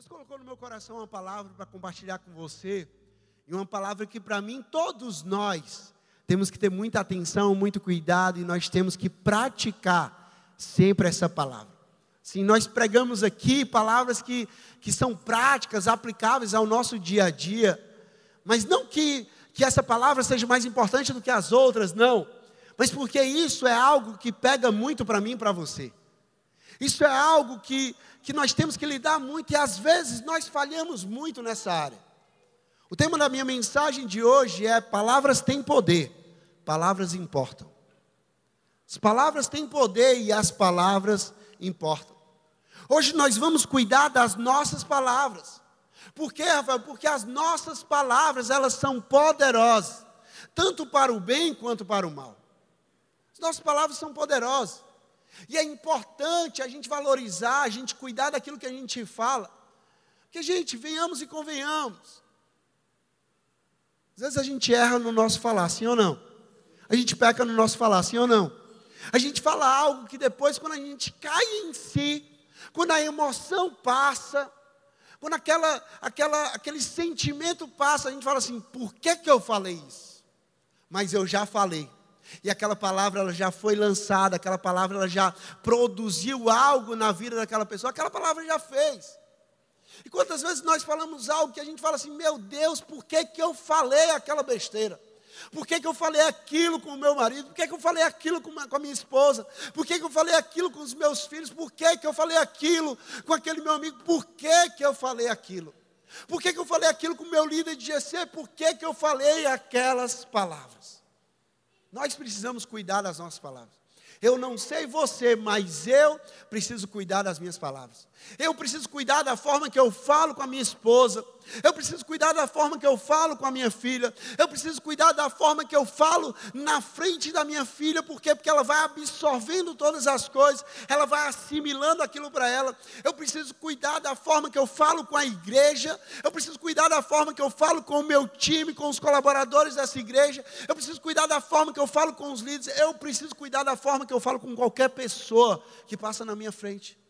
Deus colocou no meu coração uma palavra para compartilhar com você, e uma palavra que para mim, todos nós, temos que ter muita atenção, muito cuidado, e nós temos que praticar sempre essa palavra. Sim, nós pregamos aqui palavras que, que são práticas, aplicáveis ao nosso dia a dia, mas não que, que essa palavra seja mais importante do que as outras, não, mas porque isso é algo que pega muito para mim e para você. Isso é algo que, que nós temos que lidar muito e às vezes nós falhamos muito nessa área. O tema da minha mensagem de hoje é: palavras têm poder, palavras importam. As palavras têm poder e as palavras importam. Hoje nós vamos cuidar das nossas palavras. Por quê, Rafael? Porque as nossas palavras, elas são poderosas, tanto para o bem quanto para o mal. As nossas palavras são poderosas. E é importante a gente valorizar, a gente cuidar daquilo que a gente fala. Porque, gente, venhamos e convenhamos. Às vezes a gente erra no nosso falar, sim ou não? A gente peca no nosso falar, sim ou não? A gente fala algo que depois, quando a gente cai em si, quando a emoção passa, quando aquela, aquela, aquele sentimento passa, a gente fala assim: por que, que eu falei isso? Mas eu já falei. E aquela palavra ela já foi lançada, aquela palavra ela já produziu algo na vida daquela pessoa, aquela palavra já fez. E quantas vezes nós falamos algo que a gente fala assim: meu Deus, por que, que eu falei aquela besteira? Por que, que eu falei aquilo com o meu marido? Por que, que eu falei aquilo com, com a minha esposa? Por que, que eu falei aquilo com os meus filhos? Por que, que eu falei aquilo com aquele meu amigo? Por que, que eu falei aquilo? Por que, que eu falei aquilo com o meu líder de GC? Por que, que eu falei aquelas palavras? Nós precisamos cuidar das nossas palavras. Eu não sei você, mas eu preciso cuidar das minhas palavras. Eu preciso cuidar da forma que eu falo com a minha esposa. Eu preciso cuidar da forma que eu falo com a minha filha. Eu preciso cuidar da forma que eu falo na frente da minha filha, por quê? Porque ela vai absorvendo todas as coisas, ela vai assimilando aquilo para ela. Eu preciso cuidar da forma que eu falo com a igreja. Eu preciso cuidar da forma que eu falo com o meu time, com os colaboradores dessa igreja. Eu preciso cuidar da forma que eu falo com os líderes. Eu preciso cuidar da forma que eu falo com qualquer pessoa que passa na minha frente.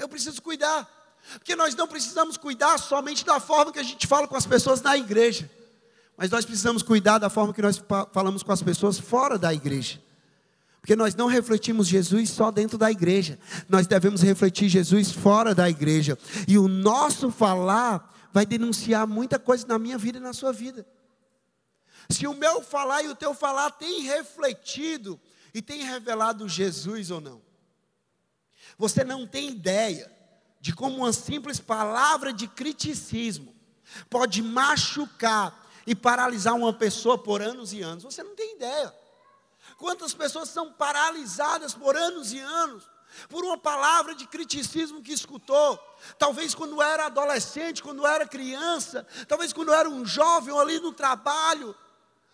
Eu preciso cuidar. Porque nós não precisamos cuidar somente da forma que a gente fala com as pessoas na igreja. Mas nós precisamos cuidar da forma que nós falamos com as pessoas fora da igreja. Porque nós não refletimos Jesus só dentro da igreja. Nós devemos refletir Jesus fora da igreja. E o nosso falar vai denunciar muita coisa na minha vida e na sua vida. Se o meu falar e o teu falar tem refletido e tem revelado Jesus ou não. Você não tem ideia de como uma simples palavra de criticismo pode machucar e paralisar uma pessoa por anos e anos. Você não tem ideia. Quantas pessoas são paralisadas por anos e anos por uma palavra de criticismo que escutou, talvez quando era adolescente, quando era criança, talvez quando era um jovem ali no trabalho,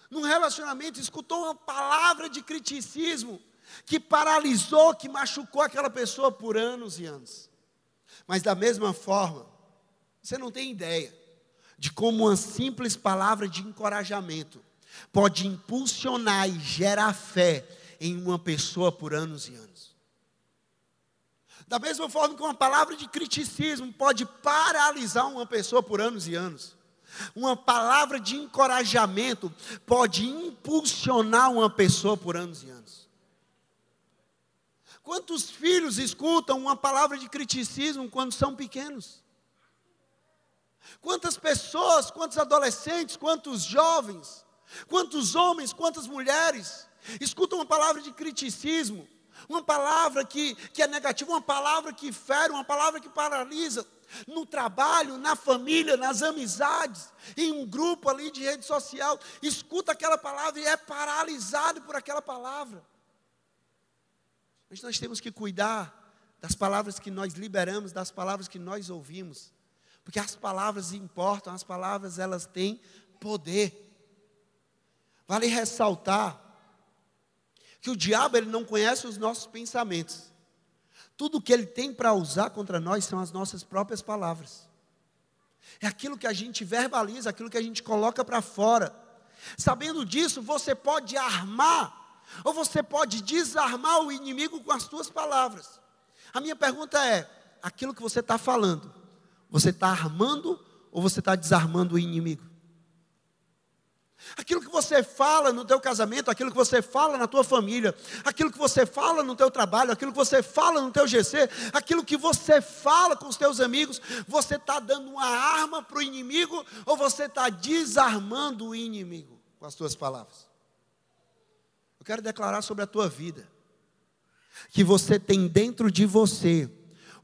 num relacionamento, escutou uma palavra de criticismo que paralisou, que machucou aquela pessoa por anos e anos. Mas da mesma forma, você não tem ideia de como uma simples palavra de encorajamento pode impulsionar e gerar fé em uma pessoa por anos e anos. Da mesma forma que uma palavra de criticismo pode paralisar uma pessoa por anos e anos. Uma palavra de encorajamento pode impulsionar uma pessoa por anos e anos. Quantos filhos escutam uma palavra de criticismo quando são pequenos? Quantas pessoas, quantos adolescentes, quantos jovens, quantos homens, quantas mulheres escutam uma palavra de criticismo, uma palavra que, que é negativa, uma palavra que fere, uma palavra que paralisa, no trabalho, na família, nas amizades, em um grupo ali de rede social, escuta aquela palavra e é paralisado por aquela palavra. Mas nós temos que cuidar das palavras que nós liberamos, das palavras que nós ouvimos. Porque as palavras importam, as palavras elas têm poder. Vale ressaltar que o diabo ele não conhece os nossos pensamentos. Tudo que ele tem para usar contra nós são as nossas próprias palavras. É aquilo que a gente verbaliza, aquilo que a gente coloca para fora. Sabendo disso, você pode armar ou você pode desarmar o inimigo com as suas palavras. A minha pergunta é: aquilo que você está falando, Você está armando ou você está desarmando o inimigo? Aquilo que você fala no teu casamento, aquilo que você fala na tua família, aquilo que você fala no teu trabalho, aquilo que você fala no teu GC, aquilo que você fala com os teus amigos, você está dando uma arma para o inimigo ou você está desarmando o inimigo com as tuas palavras? Eu quero declarar sobre a tua vida que você tem dentro de você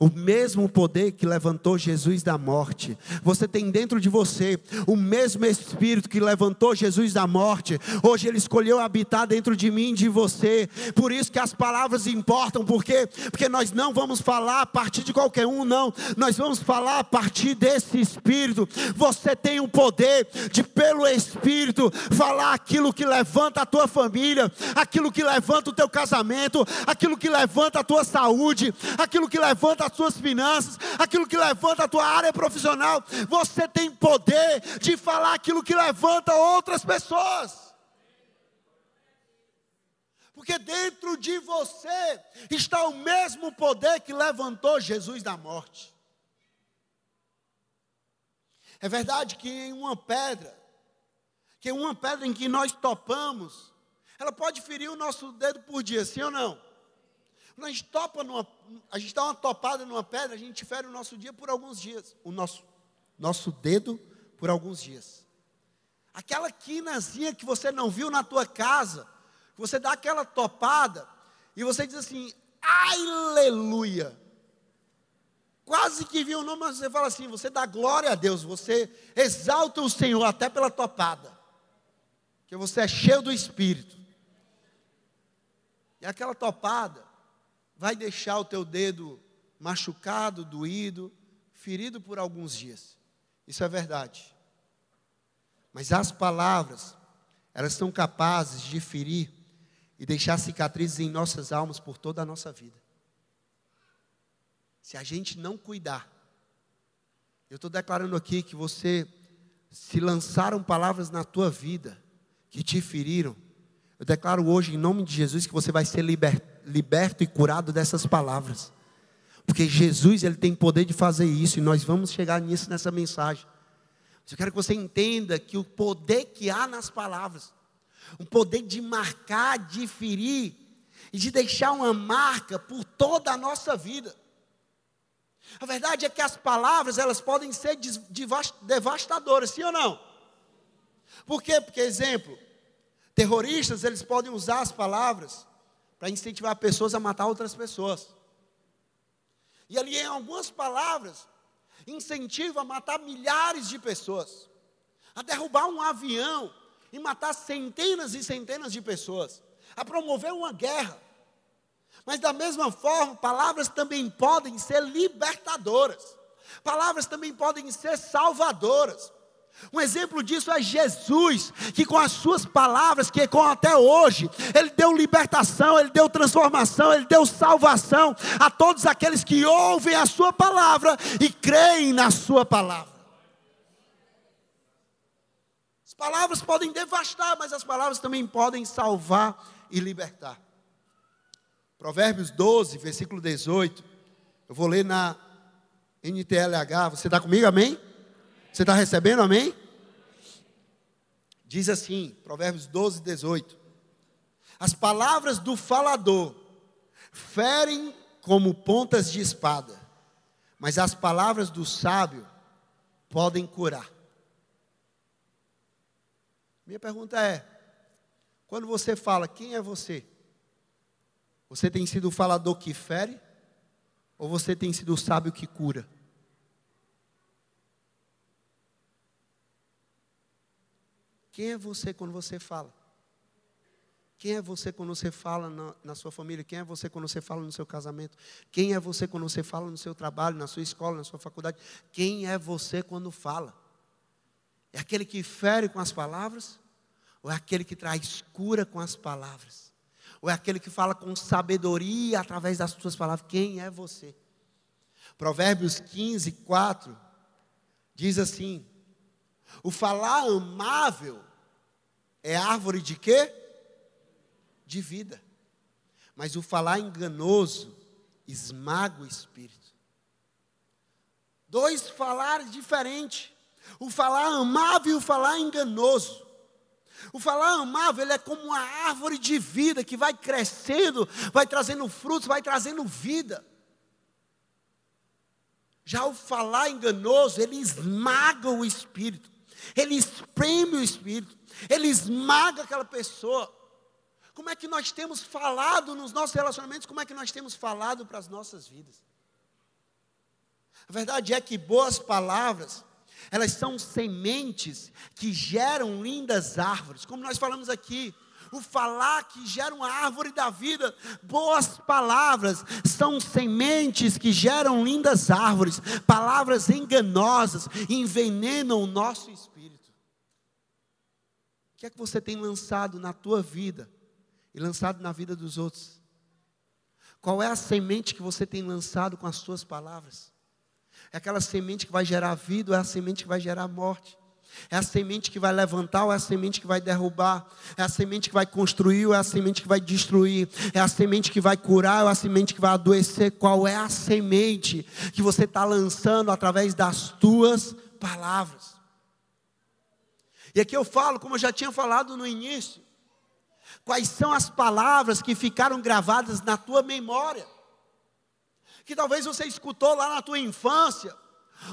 o mesmo poder que levantou Jesus da morte. Você tem dentro de você o mesmo Espírito que levantou Jesus da morte. Hoje Ele escolheu habitar dentro de mim de você. Por isso que as palavras importam, porque porque nós não vamos falar a partir de qualquer um, não. Nós vamos falar a partir desse Espírito. Você tem o poder de pelo Espírito falar aquilo que levanta a tua família, aquilo que levanta o teu casamento, aquilo que levanta a tua saúde, aquilo que levanta a as suas finanças, aquilo que levanta a tua área profissional. Você tem poder de falar aquilo que levanta outras pessoas. Porque dentro de você está o mesmo poder que levantou Jesus da morte. É verdade que em uma pedra, que uma pedra em que nós topamos, ela pode ferir o nosso dedo por dia, sim ou não? Quando a gente topa numa, a gente dá uma topada numa pedra, a gente fere o nosso dia por alguns dias, o nosso, nosso dedo por alguns dias. Aquela quinazinha que você não viu na tua casa, você dá aquela topada e você diz assim, aleluia. Quase que viu o nome, mas você fala assim, você dá glória a Deus, você exalta o Senhor até pela topada. Que você é cheio do Espírito. E aquela topada, vai deixar o teu dedo machucado, doído, ferido por alguns dias. Isso é verdade. Mas as palavras, elas são capazes de ferir e deixar cicatrizes em nossas almas por toda a nossa vida. Se a gente não cuidar, eu estou declarando aqui que você, se lançaram palavras na tua vida que te feriram, eu declaro hoje, em nome de Jesus, que você vai ser libertado liberto e curado dessas palavras. Porque Jesus ele tem poder de fazer isso e nós vamos chegar nisso nessa mensagem. eu quero que você entenda que o poder que há nas palavras, o poder de marcar, de ferir e de deixar uma marca por toda a nossa vida. A verdade é que as palavras elas podem ser devastadoras, sim ou não? Por quê? Porque exemplo, terroristas eles podem usar as palavras para incentivar pessoas a matar outras pessoas. E ali, em algumas palavras, incentiva a matar milhares de pessoas, a derrubar um avião e matar centenas e centenas de pessoas, a promover uma guerra. Mas da mesma forma, palavras também podem ser libertadoras. Palavras também podem ser salvadoras. Um exemplo disso é Jesus, que com as suas palavras, que com até hoje, ele deu libertação, ele deu transformação, ele deu salvação a todos aqueles que ouvem a sua palavra e creem na sua palavra. As palavras podem devastar, mas as palavras também podem salvar e libertar. Provérbios 12, versículo 18. Eu vou ler na NTLH. Você está comigo, amém? Você está recebendo, amém? Diz assim, Provérbios 12, 18: As palavras do falador ferem como pontas de espada, mas as palavras do sábio podem curar. Minha pergunta é: quando você fala, quem é você? Você tem sido o falador que fere? Ou você tem sido o sábio que cura? Quem é você quando você fala? Quem é você quando você fala na, na, sua família? Quem é você quando você fala no seu casamento? Quem é você quando você fala no seu trabalho, na sua escola, na sua faculdade? Quem é você quando fala? É aquele que fere com as palavras? Ou é aquele que traz cura com as palavras? Ou é aquele que fala com sabedoria através das suas palavras? Quem é você? Provérbios 15, 4 diz assim: o falar amável é árvore de quê? De vida. Mas o falar enganoso esmaga o espírito. Dois falares diferentes. O falar amável e o falar enganoso. O falar amável, ele é como uma árvore de vida que vai crescendo, vai trazendo frutos, vai trazendo vida. Já o falar enganoso, ele esmaga o espírito, ele espreme o espírito, ele esmaga aquela pessoa. Como é que nós temos falado nos nossos relacionamentos? Como é que nós temos falado para as nossas vidas? A verdade é que boas palavras, elas são sementes que geram lindas árvores. Como nós falamos aqui, o falar que gera uma árvore da vida. Boas palavras são sementes que geram lindas árvores. Palavras enganosas envenenam o nosso espírito. Que é que você tem lançado na tua vida e lançado na vida dos outros? Qual é a semente que você tem lançado com as suas palavras? É aquela semente que vai gerar vida ou é a semente que vai gerar morte? É a semente que vai levantar ou é a semente que vai derrubar? É a semente que vai construir ou é a semente que vai destruir? É a semente que vai curar ou é a semente que vai adoecer? Qual é a semente que você está lançando através das tuas palavras? E aqui eu falo, como eu já tinha falado no início, quais são as palavras que ficaram gravadas na tua memória? Que talvez você escutou lá na tua infância,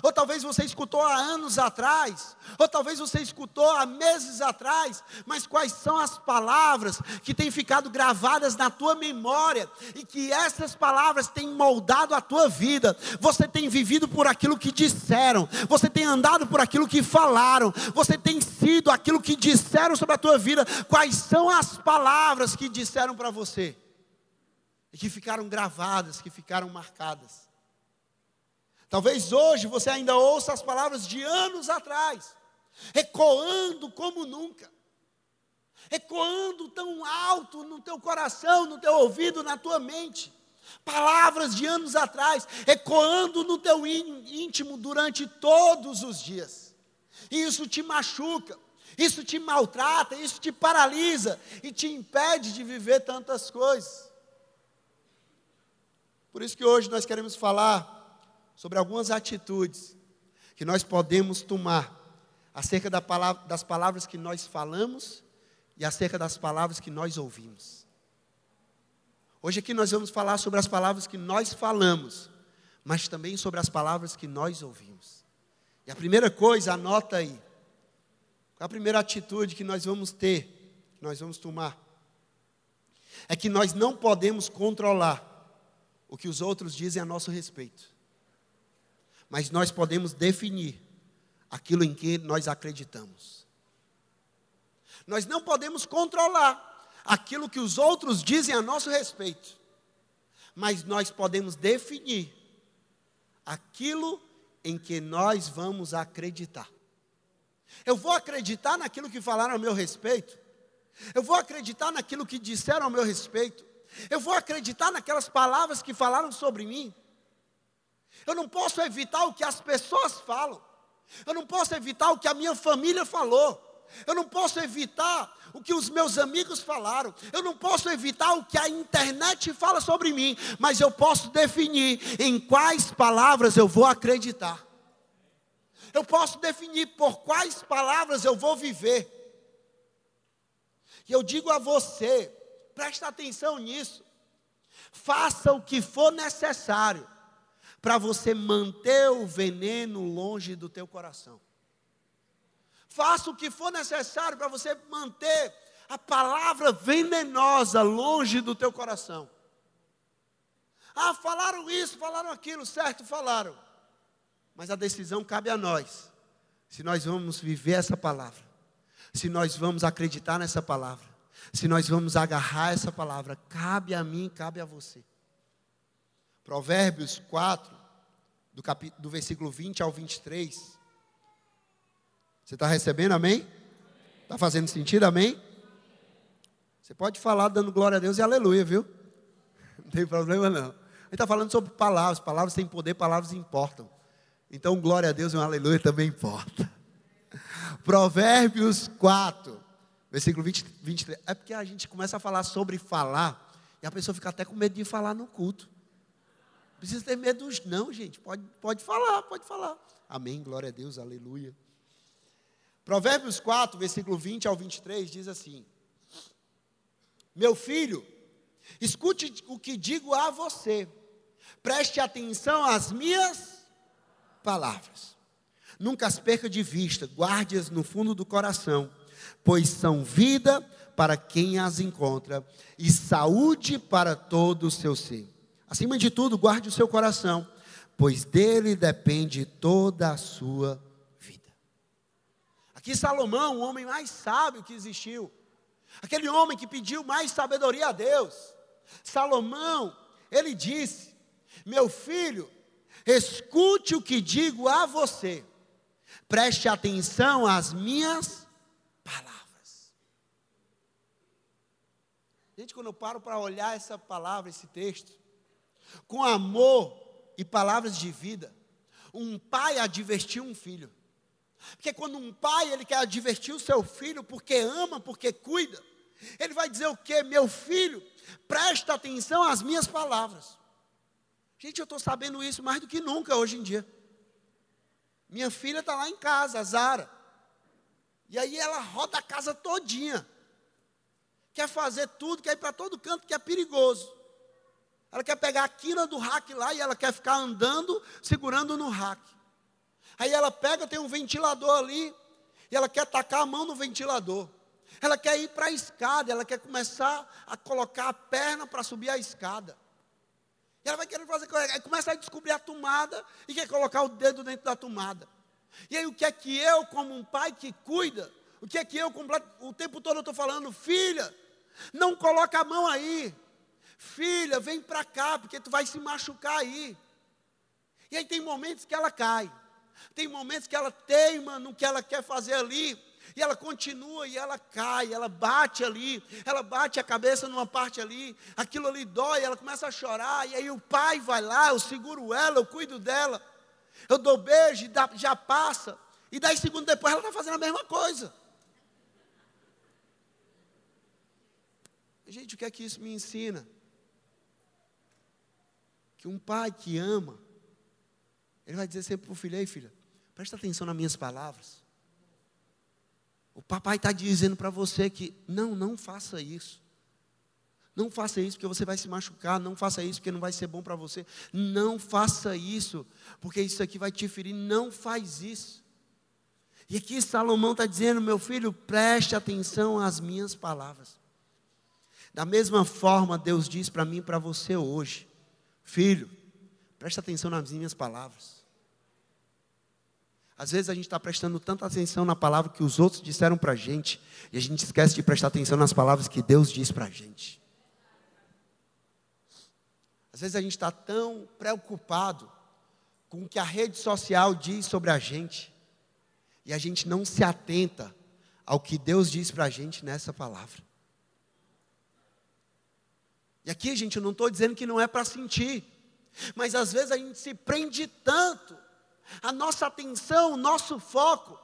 ou talvez você escutou há anos atrás, ou talvez você escutou há meses atrás, mas quais são as palavras que têm ficado gravadas na tua memória e que essas palavras têm moldado a tua vida? Você tem vivido por aquilo que disseram, você tem andado por aquilo que falaram, você tem sido aquilo que disseram sobre a tua vida. Quais são as palavras que disseram para você e que ficaram gravadas, que ficaram marcadas? Talvez hoje você ainda ouça as palavras de anos atrás, ecoando como nunca, ecoando tão alto no teu coração, no teu ouvido, na tua mente. Palavras de anos atrás, ecoando no teu íntimo durante todos os dias. E isso te machuca, isso te maltrata, isso te paralisa e te impede de viver tantas coisas. Por isso que hoje nós queremos falar sobre algumas atitudes que nós podemos tomar acerca da palavra, das palavras que nós falamos e acerca das palavras que nós ouvimos. Hoje aqui nós vamos falar sobre as palavras que nós falamos, mas também sobre as palavras que nós ouvimos. E a primeira coisa, anota aí. Qual a primeira atitude que nós vamos ter, que nós vamos tomar? É que nós não podemos controlar o que os outros dizem a nosso respeito mas nós podemos definir aquilo em que nós acreditamos. Nós não podemos controlar aquilo que os outros dizem a nosso respeito, mas nós podemos definir aquilo em que nós vamos acreditar. Eu vou acreditar naquilo que falaram a meu respeito, eu vou acreditar naquilo que disseram a meu respeito, eu vou acreditar naquelas palavras que falaram sobre mim. Eu não posso evitar o que as pessoas falam. Eu não posso evitar o que a minha família falou. Eu não posso evitar o que os meus amigos falaram. Eu não posso evitar o que a internet fala sobre mim. Mas eu posso definir em quais palavras eu vou acreditar. Eu posso definir por quais palavras eu vou viver. E eu digo a você, presta atenção nisso. Faça o que for necessário para você manter o veneno longe do teu coração. Faça o que for necessário para você manter a palavra venenosa longe do teu coração. Ah, falaram isso, falaram aquilo, certo, falaram. Mas a decisão cabe a nós. Se nós vamos viver essa palavra, se nós vamos acreditar nessa palavra, se nós vamos agarrar essa palavra, cabe a mim, cabe a você. Provérbios 4, do, capítulo, do versículo 20 ao 23. Você está recebendo, amém? Está fazendo sentido, amém? Você pode falar dando glória a Deus e aleluia, viu? Não tem problema não. Ele está falando sobre palavras, palavras têm poder, palavras importam. Então, glória a Deus e um aleluia também importa. Provérbios 4, versículo 20, 23. É porque a gente começa a falar sobre falar e a pessoa fica até com medo de falar no culto. Precisa ter medo dos não, gente. Pode, pode falar, pode falar. Amém, glória a Deus, aleluia. Provérbios 4, versículo 20 ao 23 diz assim: Meu filho, escute o que digo a você, preste atenção às minhas palavras. Nunca as perca de vista, guarde-as no fundo do coração, pois são vida para quem as encontra e saúde para todo o seu ser. Acima de tudo, guarde o seu coração, pois dele depende toda a sua vida. Aqui Salomão, o homem mais sábio que existiu, aquele homem que pediu mais sabedoria a Deus. Salomão, ele disse: Meu filho, escute o que digo a você, preste atenção às minhas palavras. Gente, quando eu paro para olhar essa palavra, esse texto, com amor e palavras de vida, um pai advertiu um filho. Porque quando um pai ele quer advertir o seu filho porque ama, porque cuida, ele vai dizer o que? Meu filho, presta atenção às minhas palavras. Gente, eu estou sabendo isso mais do que nunca hoje em dia. Minha filha está lá em casa, a Zara. E aí ela roda a casa todinha. Quer fazer tudo, quer ir para todo canto que é perigoso. Ela quer pegar a quina do rack lá e ela quer ficar andando, segurando no rack. Aí ela pega, tem um ventilador ali, e ela quer tacar a mão no ventilador. Ela quer ir para a escada, ela quer começar a colocar a perna para subir a escada. E ela vai querer fazer, começa a descobrir a tomada e quer colocar o dedo dentro da tomada. E aí o que é que eu, como um pai que cuida, o que é que eu, o tempo todo eu estou falando, filha, não coloca a mão aí, filha, vem para cá, porque tu vai se machucar aí. E aí tem momentos que ela cai, tem momentos que ela teima no que ela quer fazer ali, e ela continua e ela cai, ela bate ali, ela bate a cabeça numa parte ali, aquilo ali dói, ela começa a chorar, e aí o pai vai lá, eu seguro ela, eu cuido dela, eu dou beijo, já passa, e dez segundos depois ela está fazendo a mesma coisa. Gente, o que é que isso me ensina? Que um pai que ama, ele vai dizer sempre para o filho: Ei, filha, presta atenção nas minhas palavras. O papai está dizendo para você que não, não faça isso. Não faça isso porque você vai se machucar. Não faça isso porque não vai ser bom para você. Não faça isso porque isso aqui vai te ferir. Não faz isso. E aqui Salomão está dizendo: meu filho, preste atenção às minhas palavras. Da mesma forma, Deus diz para mim e para você hoje: Filho, presta atenção nas minhas palavras. Às vezes a gente está prestando tanta atenção na palavra que os outros disseram para a gente, e a gente esquece de prestar atenção nas palavras que Deus diz para a gente. Às vezes a gente está tão preocupado com o que a rede social diz sobre a gente, e a gente não se atenta ao que Deus diz para a gente nessa palavra. E aqui, gente, eu não estou dizendo que não é para sentir, mas às vezes a gente se prende tanto, a nossa atenção, o nosso foco,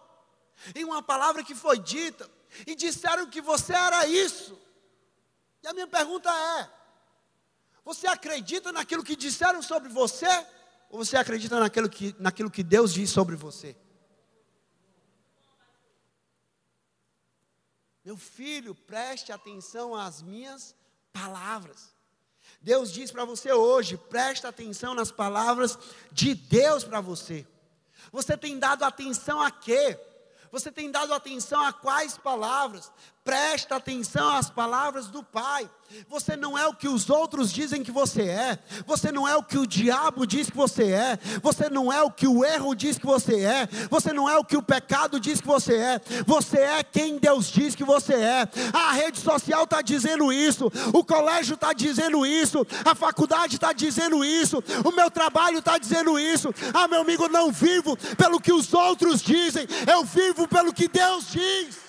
em uma palavra que foi dita, e disseram que você era isso. E a minha pergunta é: você acredita naquilo que disseram sobre você? Ou você acredita naquilo que, naquilo que Deus diz sobre você? Meu filho, preste atenção às minhas palavras. Deus diz para você hoje, presta atenção nas palavras de Deus para você. Você tem dado atenção a quê? Você tem dado atenção a quais palavras? Presta atenção às palavras do Pai. Você não é o que os outros dizem que você é. Você não é o que o diabo diz que você é. Você não é o que o erro diz que você é. Você não é o que o pecado diz que você é. Você é quem Deus diz que você é. A rede social está dizendo isso. O colégio está dizendo isso. A faculdade está dizendo isso. O meu trabalho está dizendo isso. Ah, meu amigo, não vivo pelo que os outros dizem. Eu vivo pelo que Deus diz.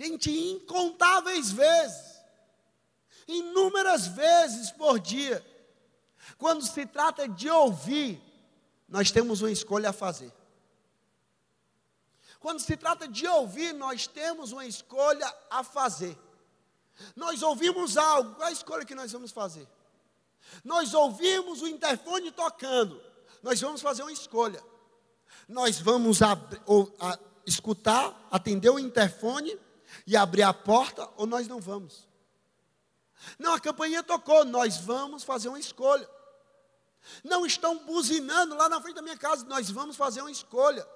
Gente, incontáveis vezes, inúmeras vezes por dia, quando se trata de ouvir, nós temos uma escolha a fazer. Quando se trata de ouvir, nós temos uma escolha a fazer. Nós ouvimos algo, qual é a escolha que nós vamos fazer? Nós ouvimos o interfone tocando, nós vamos fazer uma escolha. Nós vamos ou, a- escutar, atender o interfone e abrir a porta, ou nós não vamos. Não, a campainha tocou, nós vamos fazer uma escolha. Não estão buzinando lá na frente da minha casa, nós vamos fazer uma escolha.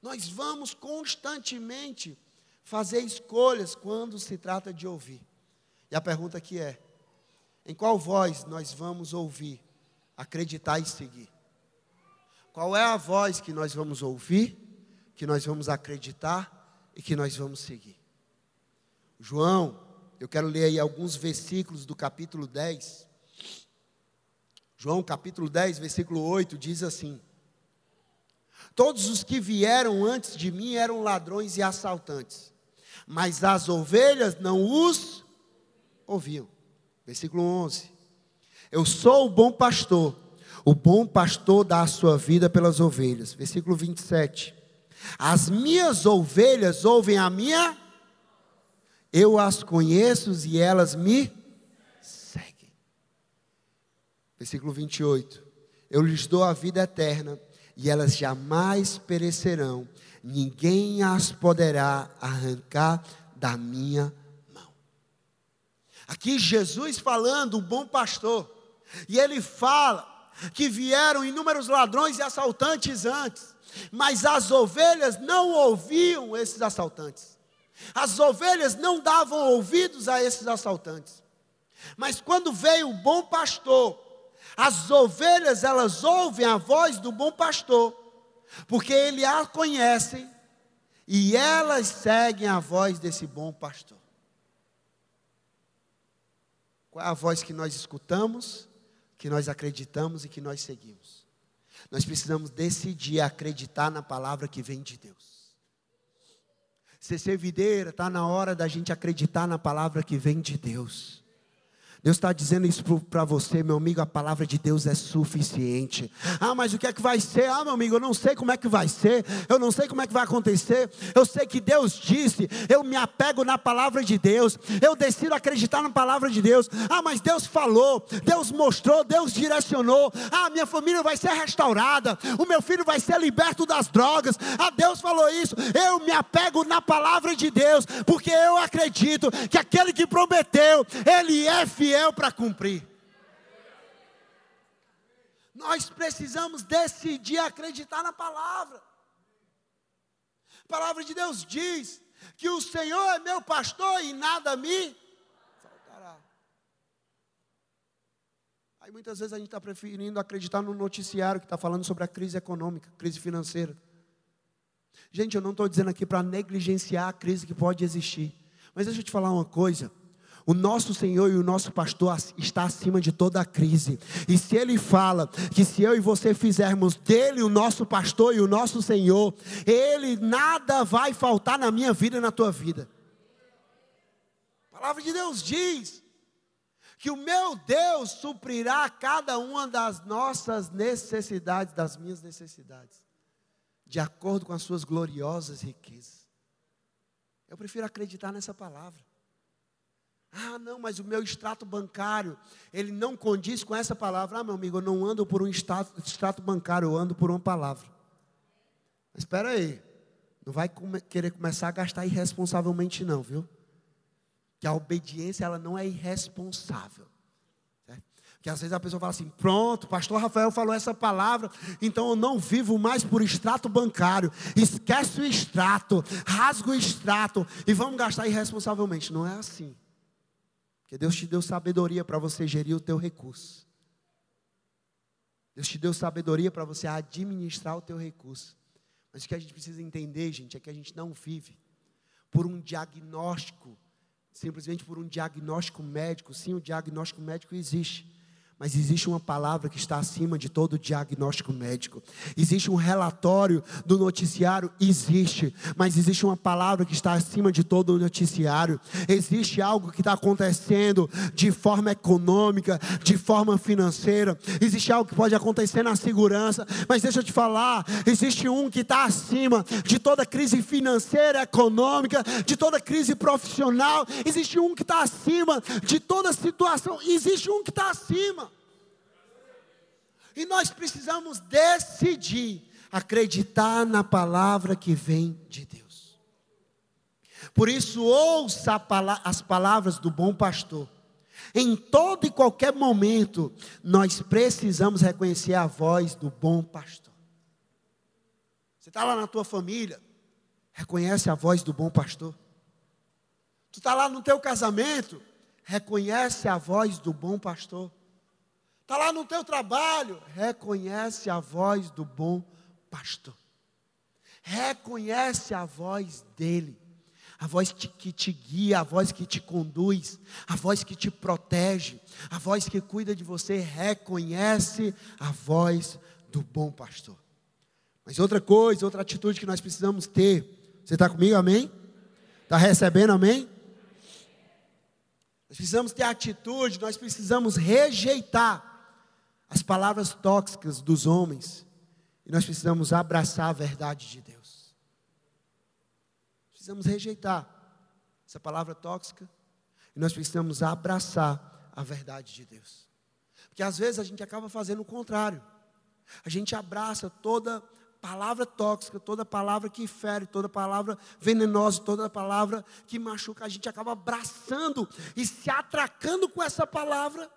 Nós vamos constantemente fazer escolhas quando se trata de ouvir. E a pergunta aqui é: em qual voz nós vamos ouvir, acreditar e seguir? Qual é a voz que nós vamos ouvir, que nós vamos acreditar e que nós vamos seguir? João, eu quero ler aí alguns versículos do capítulo 10. João, capítulo 10, versículo 8, diz assim: Todos os que vieram antes de mim eram ladrões e assaltantes, mas as ovelhas não os ouviam. Versículo 11: Eu sou o bom pastor, o bom pastor dá a sua vida pelas ovelhas. Versículo 27: As minhas ovelhas ouvem a minha, eu as conheço e elas me seguem. Versículo 28: Eu lhes dou a vida eterna e elas jamais perecerão, ninguém as poderá arrancar da minha mão. Aqui Jesus falando, o bom pastor, e ele fala que vieram inúmeros ladrões e assaltantes antes, mas as ovelhas não ouviam esses assaltantes. As ovelhas não davam ouvidos a esses assaltantes. Mas quando veio o bom pastor, as ovelhas, elas ouvem a voz do bom pastor, porque ele a conhece e elas seguem a voz desse bom pastor. Qual é a voz que nós escutamos, que nós acreditamos e que nós seguimos? Nós precisamos decidir acreditar na palavra que vem de Deus. CC Videira, está na hora da gente acreditar na palavra que vem de Deus. Deus está dizendo isso para você, meu amigo, a palavra de Deus é suficiente. Ah, mas o que é que vai ser? Ah, meu amigo, eu não sei como é que vai ser, eu não sei como é que vai acontecer. Eu sei que Deus disse, eu me apego na palavra de Deus, eu decido acreditar na palavra de Deus. Ah, mas Deus falou, Deus mostrou, Deus direcionou. Ah, minha família vai ser restaurada, o meu filho vai ser liberto das drogas. Ah, Deus falou isso. Eu me apego na palavra de Deus, porque eu acredito que aquele que prometeu, ele é fiel para cumprir. Nós precisamos decidir acreditar na palavra. A palavra de Deus diz que o Senhor é meu pastor e nada me faltará. Aí muitas vezes a gente está preferindo acreditar no noticiário que está falando sobre a crise econômica, crise financeira. Gente, eu não estou dizendo aqui para negligenciar a crise que pode existir. Mas deixa eu te falar uma coisa. O nosso Senhor e o nosso pastor está acima de toda a crise. E se Ele fala que se eu e você fizermos dele o nosso pastor e o nosso Senhor, Ele nada vai faltar na minha vida e na tua vida. A palavra de Deus diz que o meu Deus suprirá cada uma das nossas necessidades, das minhas necessidades, de acordo com as suas gloriosas riquezas. Eu prefiro acreditar nessa palavra. Ah, não, mas o meu extrato bancário, ele não condiz com essa palavra. Ah, meu amigo, eu não ando por um extrato, bancário, eu ando por uma palavra. Mas espera aí, não vai come, querer começar a gastar irresponsavelmente não, viu? Que a obediência, ela não é irresponsável. Que às vezes a pessoa fala assim, pronto, pastor Rafael falou essa palavra, então eu não vivo mais por extrato bancário. Esquece o extrato, rasga o extrato e vamos gastar irresponsavelmente. Não é assim. Porque Deus te deu sabedoria para você gerir o teu recurso. Deus te deu sabedoria para você administrar o teu recurso. Mas o que a gente precisa entender, gente, é que a gente não vive por um diagnóstico, simplesmente por um diagnóstico médico. Sim, o diagnóstico médico existe. Mas existe uma palavra que está acima de todo diagnóstico médico. Existe um relatório do noticiário? Existe. Mas existe uma palavra que está acima de todo noticiário. Existe algo que está acontecendo de forma econômica, de forma financeira. Existe algo que pode acontecer na segurança. Mas deixa eu te falar: existe um que está acima de toda crise financeira, econômica, de toda crise profissional. Existe um que está acima de toda situação. Existe um que está acima. E nós precisamos decidir acreditar na palavra que vem de Deus. Por isso, ouça as palavras do bom pastor. Em todo e qualquer momento, nós precisamos reconhecer a voz do bom pastor. Você está lá na tua família, reconhece a voz do bom pastor. Tu está lá no teu casamento, reconhece a voz do bom pastor. Está lá no teu trabalho, reconhece a voz do bom pastor. Reconhece a voz dele. A voz que te guia, a voz que te conduz, a voz que te protege, a voz que cuida de você, reconhece a voz do bom pastor. Mas outra coisa, outra atitude que nós precisamos ter, você está comigo, amém? Está recebendo, amém? Nós precisamos ter atitude, nós precisamos rejeitar as palavras tóxicas dos homens e nós precisamos abraçar a verdade de Deus. Precisamos rejeitar essa palavra tóxica e nós precisamos abraçar a verdade de Deus. Porque às vezes a gente acaba fazendo o contrário. A gente abraça toda palavra tóxica, toda palavra que fere, toda palavra venenosa, toda palavra que machuca, a gente acaba abraçando e se atracando com essa palavra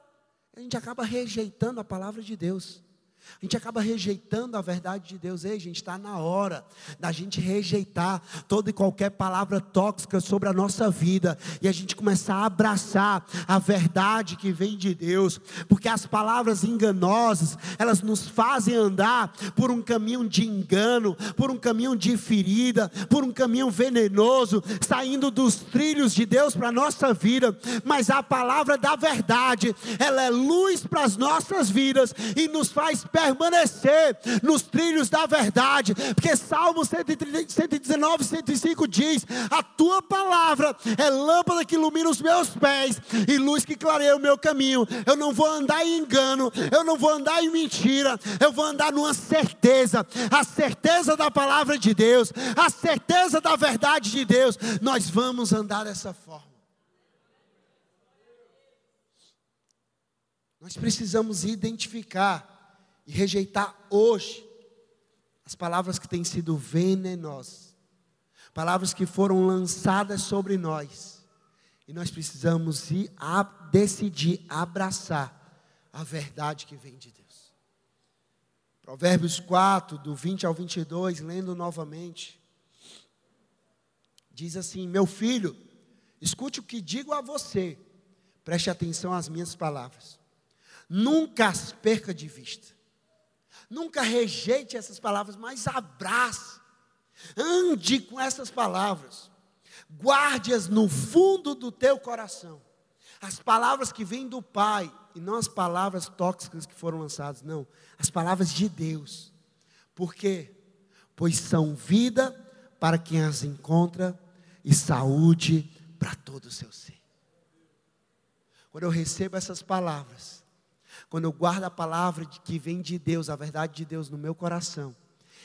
a gente acaba rejeitando a palavra de Deus. A gente acaba rejeitando a verdade de Deus. Ei, gente, está na hora da gente rejeitar toda e qualquer palavra tóxica sobre a nossa vida e a gente começar a abraçar a verdade que vem de Deus, porque as palavras enganosas, elas nos fazem andar por um caminho de engano, por um caminho de ferida, por um caminho venenoso, saindo dos trilhos de Deus para a nossa vida, mas a palavra da verdade, ela é luz para as nossas vidas e nos faz permanecer nos trilhos da verdade, porque Salmo 119, 105 diz: A tua palavra é lâmpada que ilumina os meus pés e luz que clareia o meu caminho. Eu não vou andar em engano, eu não vou andar em mentira, eu vou andar numa certeza, a certeza da palavra de Deus, a certeza da verdade de Deus. Nós vamos andar dessa forma. Nós precisamos identificar e rejeitar hoje as palavras que têm sido venenosas, palavras que foram lançadas sobre nós, e nós precisamos ir a decidir abraçar a verdade que vem de Deus. Provérbios 4, do 20 ao 22, lendo novamente, diz assim: Meu filho, escute o que digo a você, preste atenção às minhas palavras, nunca as perca de vista Nunca rejeite essas palavras, mas abrace. Ande com essas palavras. Guarde-as no fundo do teu coração. As palavras que vêm do Pai, e não as palavras tóxicas que foram lançadas, não. As palavras de Deus. Por quê? Pois são vida para quem as encontra e saúde para todo o seu ser. Quando eu recebo essas palavras, quando eu guardo a palavra que vem de Deus, a verdade de Deus no meu coração,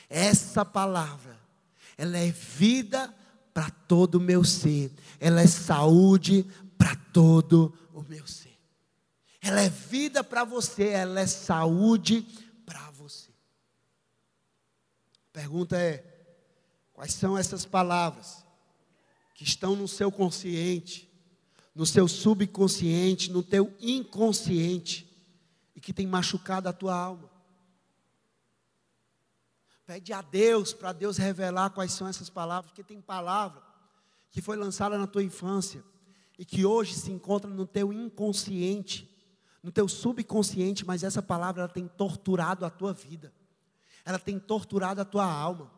essa palavra, ela é vida para todo o meu ser, ela é saúde para todo o meu ser. Ela é vida para você, ela é saúde para você. A pergunta é: quais são essas palavras que estão no seu consciente, no seu subconsciente, no teu inconsciente, que tem machucado a tua alma. Pede a Deus para Deus revelar quais são essas palavras, porque tem palavra que foi lançada na tua infância e que hoje se encontra no teu inconsciente, no teu subconsciente, mas essa palavra ela tem torturado a tua vida. Ela tem torturado a tua alma.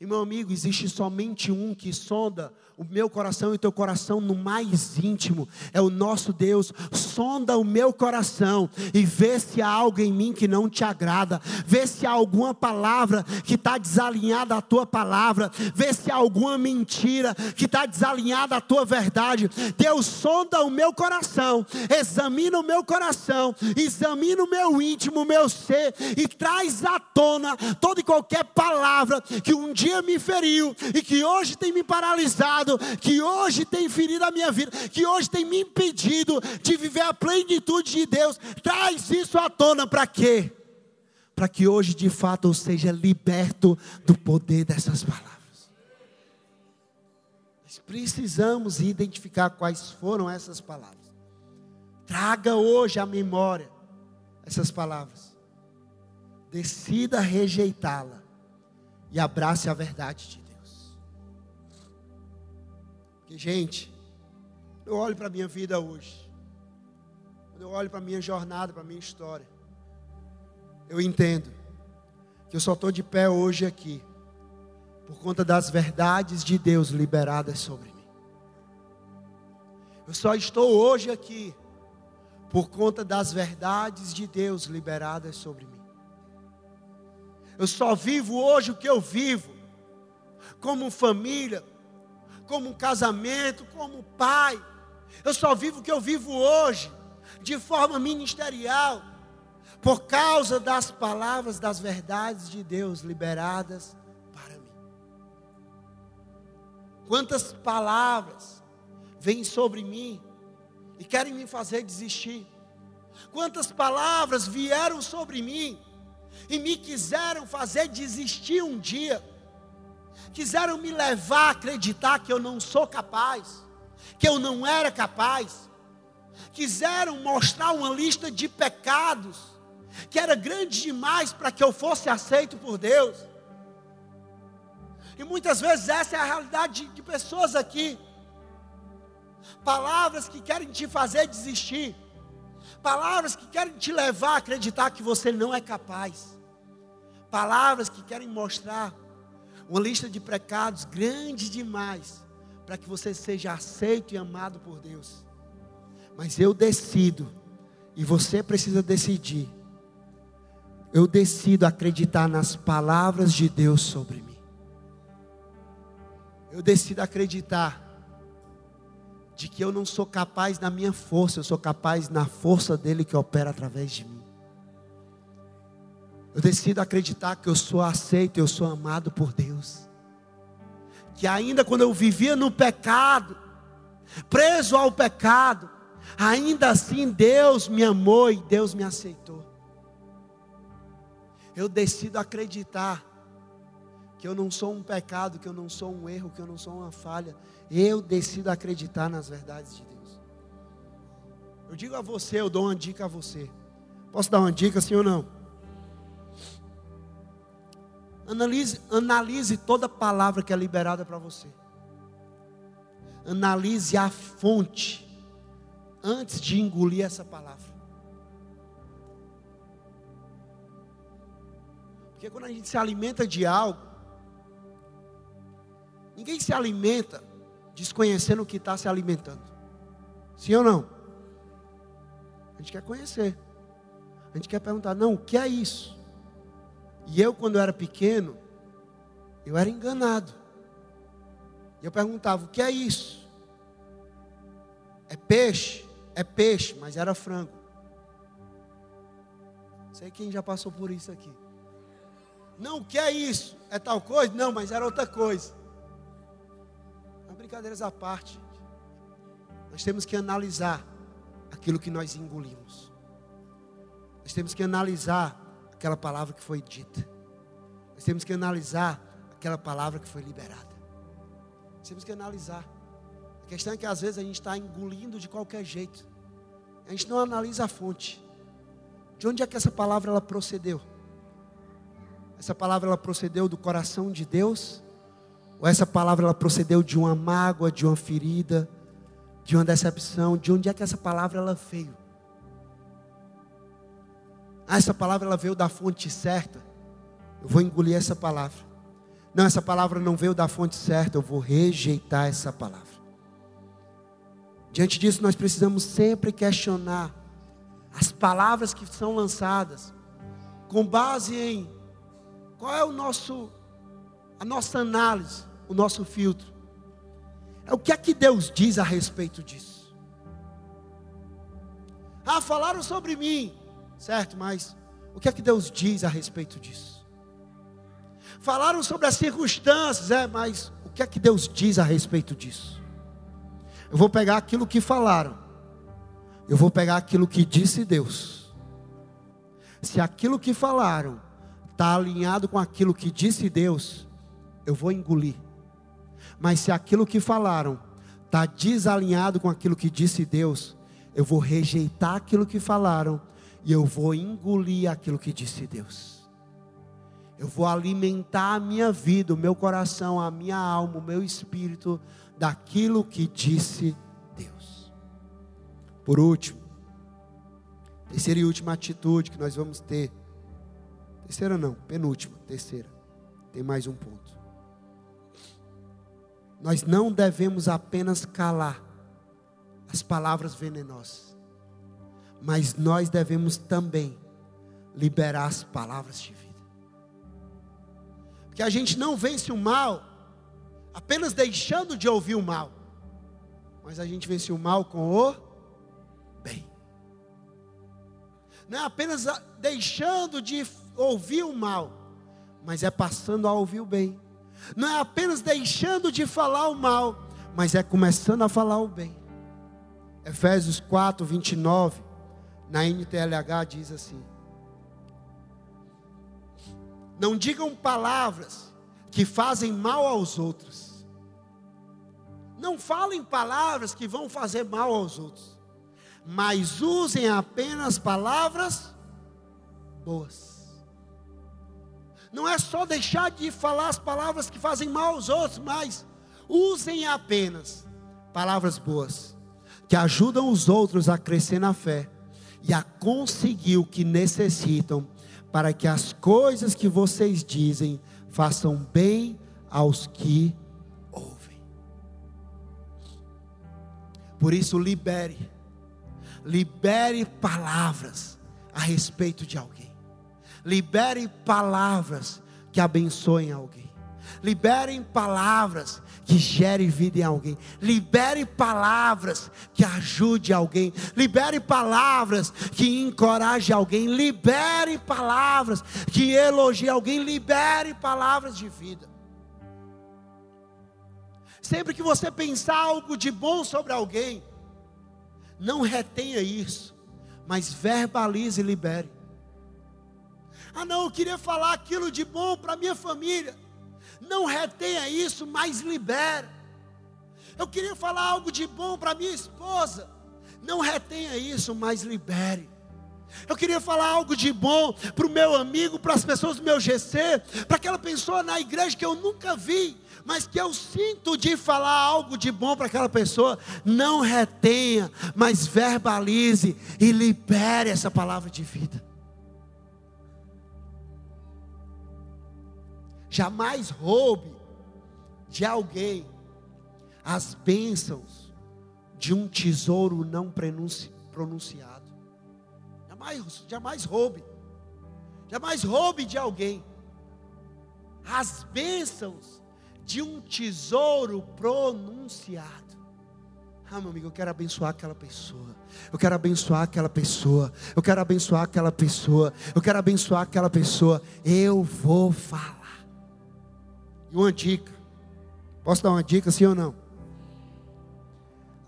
E meu amigo, existe somente um que sonda o meu coração e o teu coração no mais íntimo, é o nosso Deus. Sonda o meu coração e vê se há algo em mim que não te agrada, vê se há alguma palavra que está desalinhada à tua palavra, vê se há alguma mentira que está desalinhada à tua verdade. Deus sonda o meu coração, examina o meu coração, examina o meu íntimo, o meu ser e traz à tona toda e qualquer palavra que um dia me feriu e que hoje tem me paralisado que hoje tem ferido a minha vida, que hoje tem me impedido de viver a plenitude de Deus, traz isso à tona para quê? Para que hoje de fato eu seja liberto do poder dessas palavras. Nós precisamos identificar quais foram essas palavras. Traga hoje à memória essas palavras. Decida rejeitá-la e abrace a verdade de Deus. Porque, gente, eu olho para a minha vida hoje, quando eu olho para a minha jornada, para a minha história, eu entendo que eu só estou de pé hoje aqui, por conta das verdades de Deus liberadas sobre mim. Eu só estou hoje aqui, por conta das verdades de Deus liberadas sobre mim. Eu só vivo hoje o que eu vivo, como família, como um casamento, como pai. Eu só vivo o que eu vivo hoje, de forma ministerial, por causa das palavras, das verdades de Deus liberadas para mim. Quantas palavras vêm sobre mim e querem me fazer desistir? Quantas palavras vieram sobre mim e me quiseram fazer desistir um dia? Quiseram me levar a acreditar que eu não sou capaz, que eu não era capaz, quiseram mostrar uma lista de pecados que era grande demais para que eu fosse aceito por Deus. E muitas vezes essa é a realidade de, pessoas aqui. Palavras que querem te fazer desistir. Palavras que querem te levar a acreditar que você não é capaz. Palavras que querem mostrar uma lista de pecados grande demais para que você seja aceito e amado por Deus. Mas eu decido, e você precisa decidir. Eu decido acreditar nas palavras de Deus sobre mim. Eu decido acreditar de que eu não sou capaz na minha força, eu sou capaz na força dele que opera através de mim. Eu decido acreditar que eu sou aceito, eu sou amado por Deus. Que ainda quando eu vivia no pecado, preso ao pecado, ainda assim Deus me amou e Deus me aceitou. Eu decido acreditar que eu não sou um pecado, que eu não sou um erro, que eu não sou uma falha. Eu decido acreditar nas verdades de Deus. Eu digo a você, eu dou uma dica a você. Posso dar uma dica, sim ou não? Analise, analise toda palavra que é liberada para você. Analise a fonte antes de engolir essa palavra. Porque quando a gente se alimenta de algo, ninguém se alimenta desconhecendo o que está se alimentando. Sim ou não? A gente quer conhecer. A gente quer perguntar, não, o que é isso? E eu, quando eu era pequeno, eu era enganado. Eu perguntava: o que é isso? É peixe? É peixe, mas era frango. Sei quem já passou por isso aqui. Não, o que é isso? É tal coisa? Não, mas era outra coisa. Não, brincadeiras à parte. Nós temos que analisar aquilo que nós engolimos. Nós temos que analisar aquela palavra que foi dita. Nós temos que analisar aquela palavra que foi liberada. Nós temos que analisar. A questão é que às vezes a gente está engolindo de qualquer jeito. A gente não analisa a fonte. De onde é que essa palavra ela procedeu? Essa palavra ela procedeu do coração de Deus? Ou essa palavra ela procedeu de uma mágoa, de uma ferida, de uma decepção? De onde é que essa palavra ela veio? Ah, essa palavra ela veio da fonte certa. Eu vou engolir essa palavra. Não, essa palavra não veio da fonte certa, eu vou rejeitar essa palavra. Diante disso, nós precisamos sempre questionar as palavras que são lançadas, com base em qual é o nosso a nossa análise, o nosso filtro. É o que é que Deus diz a respeito disso? Ah, falaram sobre mim, certo? Mas o que é que Deus diz a respeito disso? Falaram sobre as circunstâncias, é, mas o que é que Deus diz a respeito disso? Eu vou pegar aquilo que falaram, eu vou pegar aquilo que disse Deus. Se aquilo que falaram está alinhado com aquilo que disse Deus, eu vou engolir. Mas se aquilo que falaram está desalinhado com aquilo que disse Deus, eu vou rejeitar aquilo que falaram e eu vou engolir aquilo que disse Deus. Eu vou alimentar a minha vida, o meu coração, a minha alma, o meu espírito daquilo que disse Deus. Por último, terceira e última atitude que nós vamos ter. Terceira não, penúltima, terceira. Tem mais um ponto. Nós não devemos apenas calar as palavras venenosas, mas nós devemos também liberar as palavras de vida. Porque a gente não vence o mal apenas deixando de ouvir o mal, mas a gente vence o mal com o bem. Não é apenas deixando de ouvir o mal, mas é passando a ouvir o bem. Não é apenas deixando de falar o mal, mas é começando a falar o bem. Efésios 4, 29, na NTLH diz assim: Não digam palavras que fazem mal aos outros. Não falem palavras que vão fazer mal aos outros. Mas usem apenas palavras boas. Não é só deixar de falar as palavras que fazem mal aos outros, mas usem apenas palavras boas, que ajudam os outros a crescer na fé e a conseguir o que necessitam, para que as coisas que vocês dizem façam bem aos que ouvem. Por isso, libere, libere palavras a respeito de alguém. Libere palavras que abençoem alguém. Liberem palavras que gerem vida em alguém. Libere palavras que ajude alguém. Libere palavras que encoraje alguém. Libere palavras que elogie alguém. Libere palavras de vida. Sempre que você pensar algo de bom sobre alguém, não retenha isso, mas verbalize e libere. Ah, não, eu queria falar aquilo de bom para minha família. Não retenha isso, mas libere. Eu queria falar algo de bom para minha esposa. Não retenha isso, mas libere. Eu queria falar algo de bom para o meu amigo, para as pessoas do meu GC, para aquela pessoa na igreja que eu nunca vi, mas que eu sinto de falar algo de bom para aquela pessoa. Não retenha, mas verbalize e libere essa palavra de vida. Jamais roube de alguém as bênçãos de um tesouro não pronunciado. Jamais, jamais roube. Jamais roube de alguém as bênçãos de um tesouro pronunciado. Ah, meu amigo, eu quero abençoar aquela pessoa. Eu quero abençoar aquela pessoa. Eu quero abençoar aquela pessoa. Eu quero abençoar aquela pessoa. Eu vou falar. E uma dica. Posso dar uma dica, sim ou não?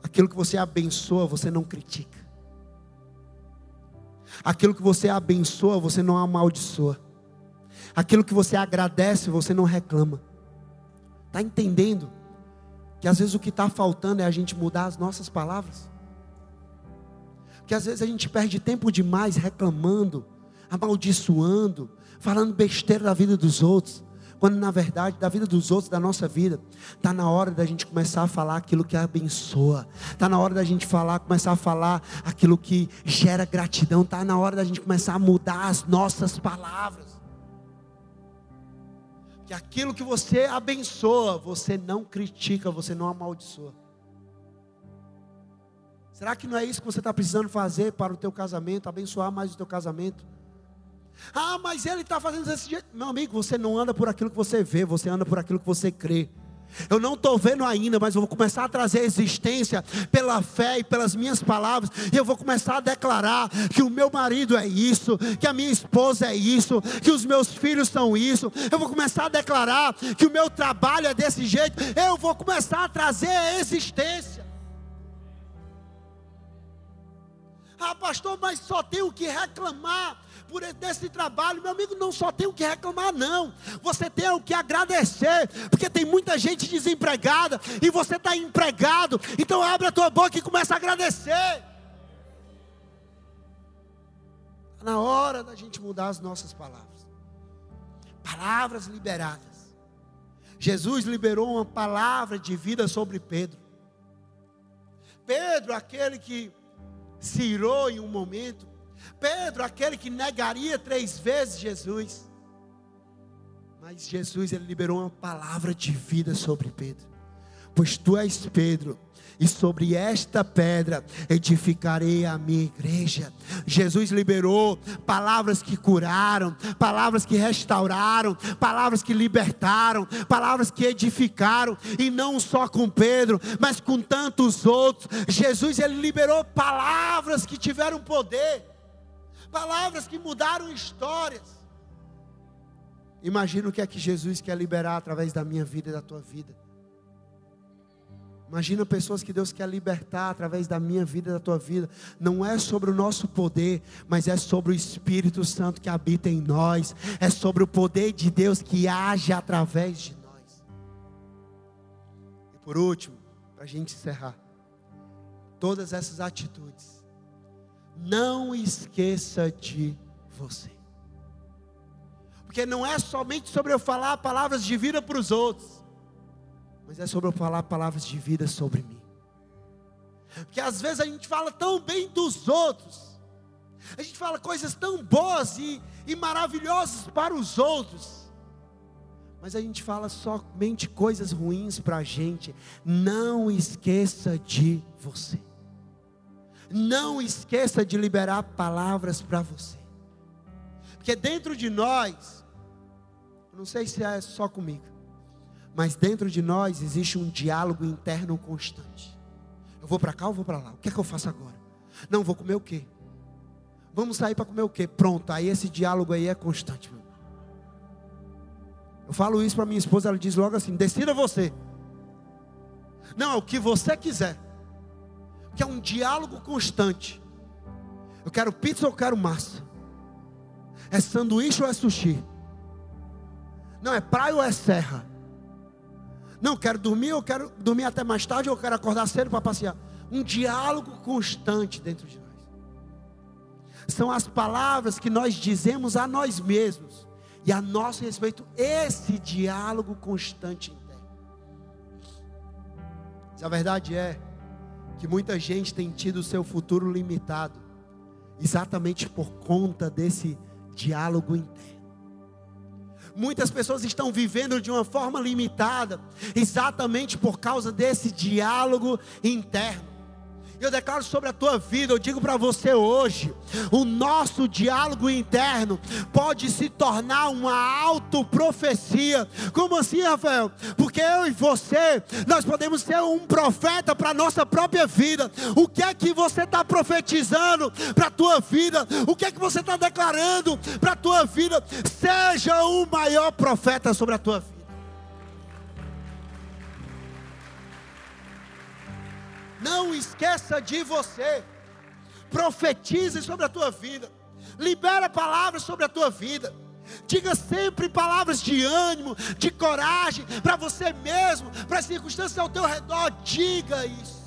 Aquilo que você abençoa, você não critica. Aquilo que você abençoa, você não amaldiçoa. Aquilo que você agradece, você não reclama. Está entendendo? Que às vezes o que está faltando é a gente mudar as nossas palavras. Que às vezes a gente perde tempo demais reclamando, amaldiçoando, falando besteira da vida dos outros. Quando na verdade, da vida dos outros, da nossa vida, está na hora da gente começar a falar aquilo que abençoa. Está na hora da gente falar, começar a falar aquilo que gera gratidão. Está na hora da gente começar a mudar as nossas palavras. que aquilo que você abençoa, você não critica, você não amaldiçoa. Será que não é isso que você está precisando fazer para o teu casamento, abençoar mais o teu casamento? Ah, mas ele está fazendo desse jeito. Meu amigo, você não anda por aquilo que você vê, você anda por aquilo que você crê. Eu não estou vendo ainda, mas eu vou começar a trazer existência pela fé e pelas minhas palavras. E eu vou começar a declarar que o meu marido é isso, que a minha esposa é isso, que os meus filhos são isso. Eu vou começar a declarar que o meu trabalho é desse jeito. Eu vou começar a trazer a existência. Ah, pastor, mas só tenho que reclamar por desse trabalho, meu amigo, não só tem o que reclamar, não. Você tem o que agradecer, porque tem muita gente desempregada e você está empregado. Então abre a tua boca e começa a agradecer. Está na hora da gente mudar as nossas palavras. Palavras liberadas. Jesus liberou uma palavra de vida sobre Pedro. Pedro, aquele que se irou em um momento, Pedro, aquele que negaria três vezes Jesus. Mas Jesus ele liberou uma palavra de vida sobre Pedro. Pois tu és Pedro, e sobre esta pedra edificarei a minha igreja. Jesus liberou palavras que curaram, palavras que restauraram, palavras que libertaram, palavras que edificaram, e não só com Pedro, mas com tantos outros. Jesus ele liberou palavras que tiveram poder palavras que mudaram histórias. Imagina o que é que Jesus quer liberar através da minha vida e da tua vida. Imagina pessoas que Deus quer libertar através da minha vida e da tua vida. Não é sobre o nosso poder, mas é sobre o Espírito Santo que habita em nós. É sobre o poder de Deus que age através de nós. E por último, para a gente encerrar, todas essas atitudes não esqueça de você. Porque não é somente sobre eu falar palavras de vida para os outros, mas é sobre eu falar palavras de vida sobre mim. Porque às vezes a gente fala tão bem dos outros, a gente fala coisas tão boas e, e maravilhosas para os outros, mas a gente fala somente coisas ruins para a gente. Não esqueça de você. Não esqueça de liberar palavras para você. Porque dentro de nós, não sei se é só comigo, mas dentro de nós existe um diálogo interno constante. Eu vou para cá ou vou para lá? O que é que eu faço agora? Não, vou comer o quê? Vamos sair para comer o quê? Pronto, aí esse diálogo aí é constante. Meu. Eu falo isso para minha esposa, ela diz logo assim: decida você. Não, é o que você quiser que é um diálogo constante. Eu quero pizza ou eu quero massa? É sanduíche ou é sushi? Não, é praia ou é serra? Não, quero dormir, eu quero dormir até mais tarde, ou quero acordar cedo para passear. Um diálogo constante dentro de nós. São as palavras que nós dizemos a nós mesmos e a nosso respeito, esse diálogo constante interno. Mas a verdade é que muita gente tem tido o seu futuro limitado, exatamente por conta desse diálogo interno. Muitas pessoas estão vivendo de uma forma limitada, exatamente por causa desse diálogo interno eu declaro sobre a tua vida, eu digo para você hoje: o nosso diálogo interno pode se tornar uma autoprofecia. Como assim, Rafael? Porque eu e você, nós podemos ser um profeta para a nossa própria vida. O que é que você está profetizando para a tua vida? O que é que você está declarando para a tua vida? Seja o maior profeta sobre a tua vida. Não esqueça de você. Profetize sobre a tua vida. Libera palavras sobre a tua vida. Diga sempre palavras de ânimo, de coragem para você mesmo, para as circunstâncias ao teu redor. Diga isso.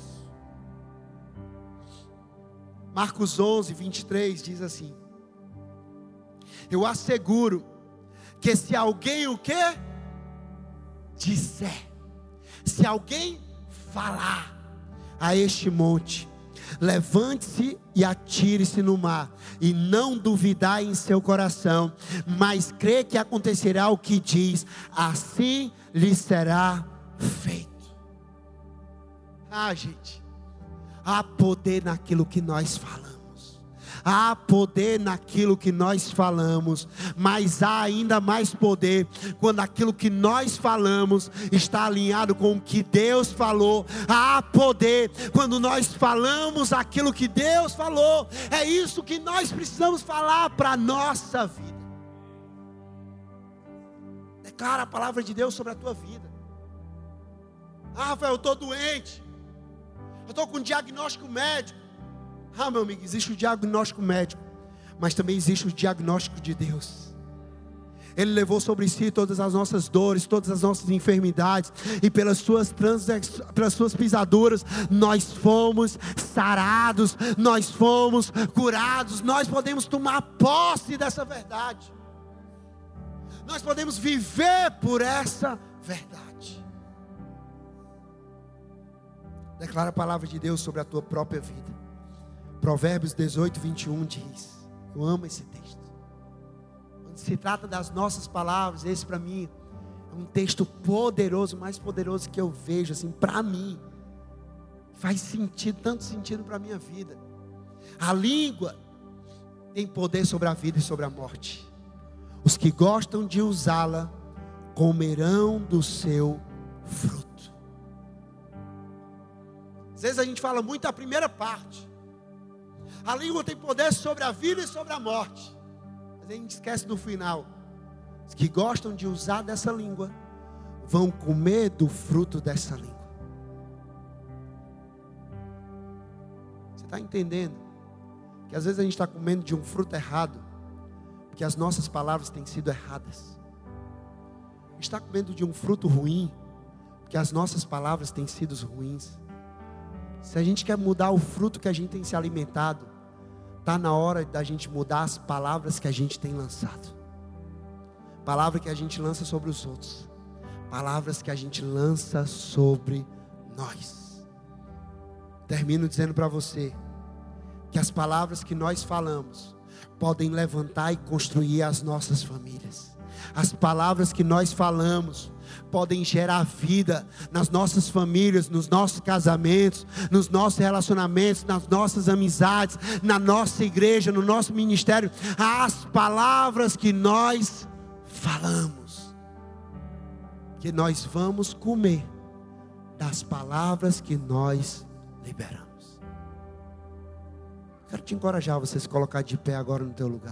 Marcos 11, 23 diz assim: Eu asseguro que se alguém o que? Disser, se alguém falar, a este monte: Levante-se e atire-se no mar, e não duvidar em seu coração, mas crê que acontecerá o que diz, assim lhe será feito. Ah, gente, há poder naquilo que nós falamos. Há poder naquilo que nós falamos, mas há ainda mais poder quando aquilo que nós falamos está alinhado com o que Deus falou. Há poder quando nós falamos aquilo que Deus falou. É isso que nós precisamos falar para a nossa vida. Declara a palavra de Deus sobre a tua vida. Ah, Rafael, eu estou doente. Eu estou com um diagnóstico médico. Ah, meu amigo, existe o diagnóstico médico, mas também existe o diagnóstico de Deus. Ele levou sobre si todas as nossas dores, todas as nossas enfermidades, e pelas suas, pelas suas pisaduras, nós fomos sarados, nós fomos curados. Nós podemos tomar posse dessa verdade, nós podemos viver por essa verdade. Declara a palavra de Deus sobre a tua própria vida. Provérbios 18, 21 diz: Eu amo esse texto. Quando se trata das nossas palavras, esse para mim é um texto poderoso, mais poderoso que eu vejo, assim, para mim. Faz sentido, tanto sentido para a minha vida. A língua tem poder sobre a vida e sobre a morte. Os que gostam de usá-la comerão do seu fruto. Às vezes a gente fala muito a primeira parte. A língua tem poder sobre a vida e sobre a morte. Mas a gente esquece do final. Os que gostam de usar dessa língua vão comer do fruto dessa língua. Você está entendendo? Que às vezes a gente está comendo de um fruto errado, porque as nossas palavras têm sido erradas. Está comendo de um fruto ruim, porque as nossas palavras têm sido ruins. Se a gente quer mudar o fruto que a gente tem se alimentado, Está na hora da gente mudar as palavras que a gente tem lançado. Palavra que a gente lança sobre os outros. Palavras que a gente lança sobre nós. Termino dizendo para você que as palavras que nós falamos podem levantar e construir as nossas famílias. As palavras que nós falamos podem gerar vida nas nossas famílias, nos nossos casamentos, nos nossos relacionamentos, nas nossas amizades, na nossa igreja, no nosso ministério. As palavras que nós falamos, que nós vamos comer das palavras que nós liberamos. Quero te encorajar a você se colocar de pé agora no teu lugar.